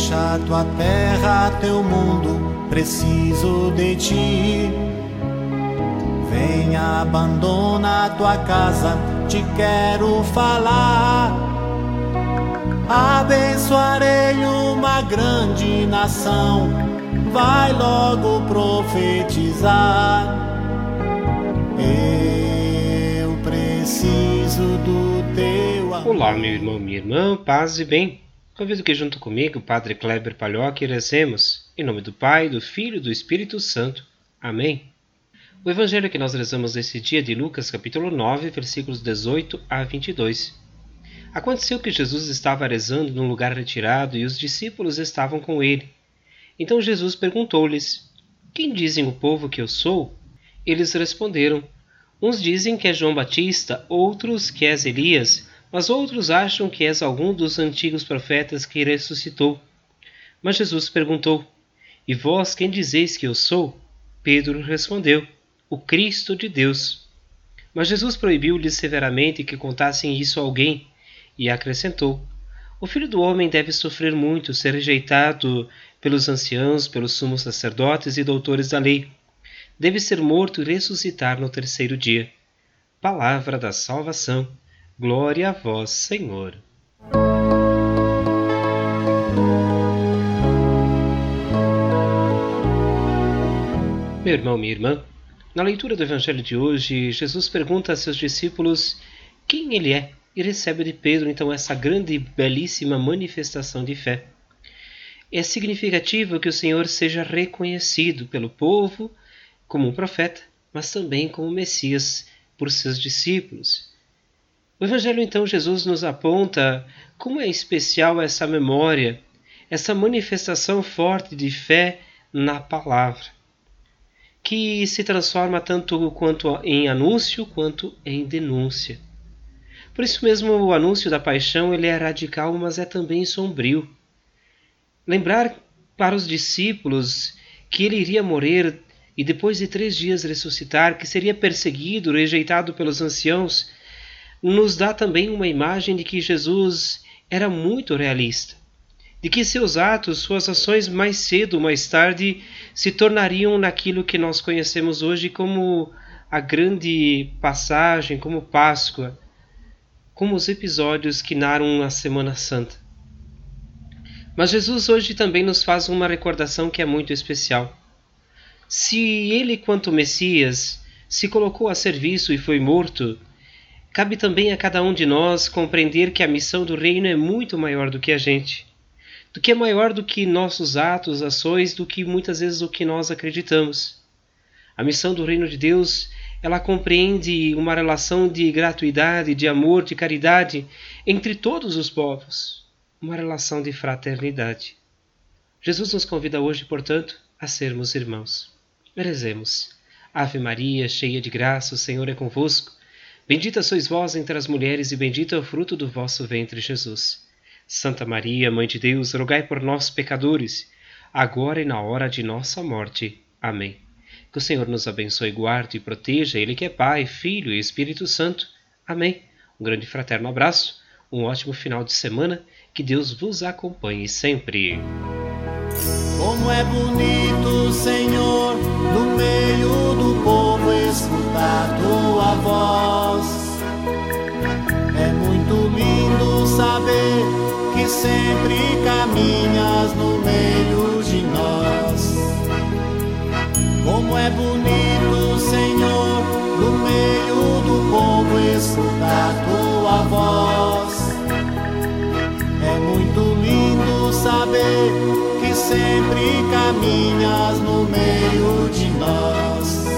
Deixa tua terra, teu mundo, preciso de ti. Venha, abandona tua casa, te quero falar. Abençoarei uma grande nação, vai logo profetizar. Eu preciso do teu amor. Olá, meu irmão, minha irmã, paz e bem. Convido que junto comigo, Padre Kleber Palhoque, rezemos. Em nome do Pai, do Filho e do Espírito Santo. Amém. O evangelho que nós rezamos nesse dia de Lucas, capítulo 9, versículos 18 a 22. Aconteceu que Jesus estava rezando num lugar retirado e os discípulos estavam com ele. Então Jesus perguntou-lhes: Quem dizem o povo que eu sou? Eles responderam: Uns dizem que é João Batista, outros que és Elias mas outros acham que és algum dos antigos profetas que ressuscitou. Mas Jesus perguntou: E vós quem dizeis que eu sou? Pedro respondeu: O Cristo de Deus. Mas Jesus proibiu-lhes severamente que contassem isso a alguém e acrescentou: O filho do homem deve sofrer muito, ser rejeitado pelos anciãos, pelos sumos sacerdotes e doutores da lei. Deve ser morto e ressuscitar no terceiro dia. Palavra da salvação. Glória a vós, Senhor. Meu irmão, minha irmã, na leitura do Evangelho de hoje, Jesus pergunta a seus discípulos quem ele é e recebe de Pedro então essa grande e belíssima manifestação de fé. É significativo que o Senhor seja reconhecido pelo povo como um profeta, mas também como Messias por seus discípulos. O Evangelho, então, Jesus nos aponta como é especial essa memória, essa manifestação forte de fé na palavra, que se transforma tanto quanto em anúncio quanto em denúncia. Por isso mesmo o anúncio da paixão ele é radical, mas é também sombrio. Lembrar para os discípulos que ele iria morrer e depois de três dias ressuscitar, que seria perseguido, rejeitado pelos anciãos, nos dá também uma imagem de que Jesus era muito realista, de que seus atos, suas ações mais cedo ou mais tarde se tornariam naquilo que nós conhecemos hoje como a grande passagem, como Páscoa, como os episódios que narram a Semana Santa. Mas Jesus hoje também nos faz uma recordação que é muito especial. Se ele, quanto Messias, se colocou a serviço e foi morto, Cabe também a cada um de nós compreender que a missão do reino é muito maior do que a gente, do que é maior do que nossos atos, ações, do que muitas vezes o que nós acreditamos. A missão do reino de Deus, ela compreende uma relação de gratuidade, de amor, de caridade entre todos os povos, uma relação de fraternidade. Jesus nos convida hoje, portanto, a sermos irmãos. Merezemos. Ave Maria, cheia de graça, o Senhor é convosco. Bendita sois vós entre as mulheres, e bendito é o fruto do vosso ventre, Jesus. Santa Maria, Mãe de Deus, rogai por nós, pecadores, agora e na hora de nossa morte. Amém. Que o Senhor nos abençoe, guarde e proteja, Ele que é Pai, Filho e Espírito Santo. Amém. Um grande fraterno abraço, um ótimo final de semana, que Deus vos acompanhe sempre. Como é bonito, Senhor, no meio do povo escutar tua voz. Sempre caminhas no meio de nós. Como é bonito, Senhor, no meio do povo escutar tua voz. É muito lindo saber sempre caminhas no meio de nós.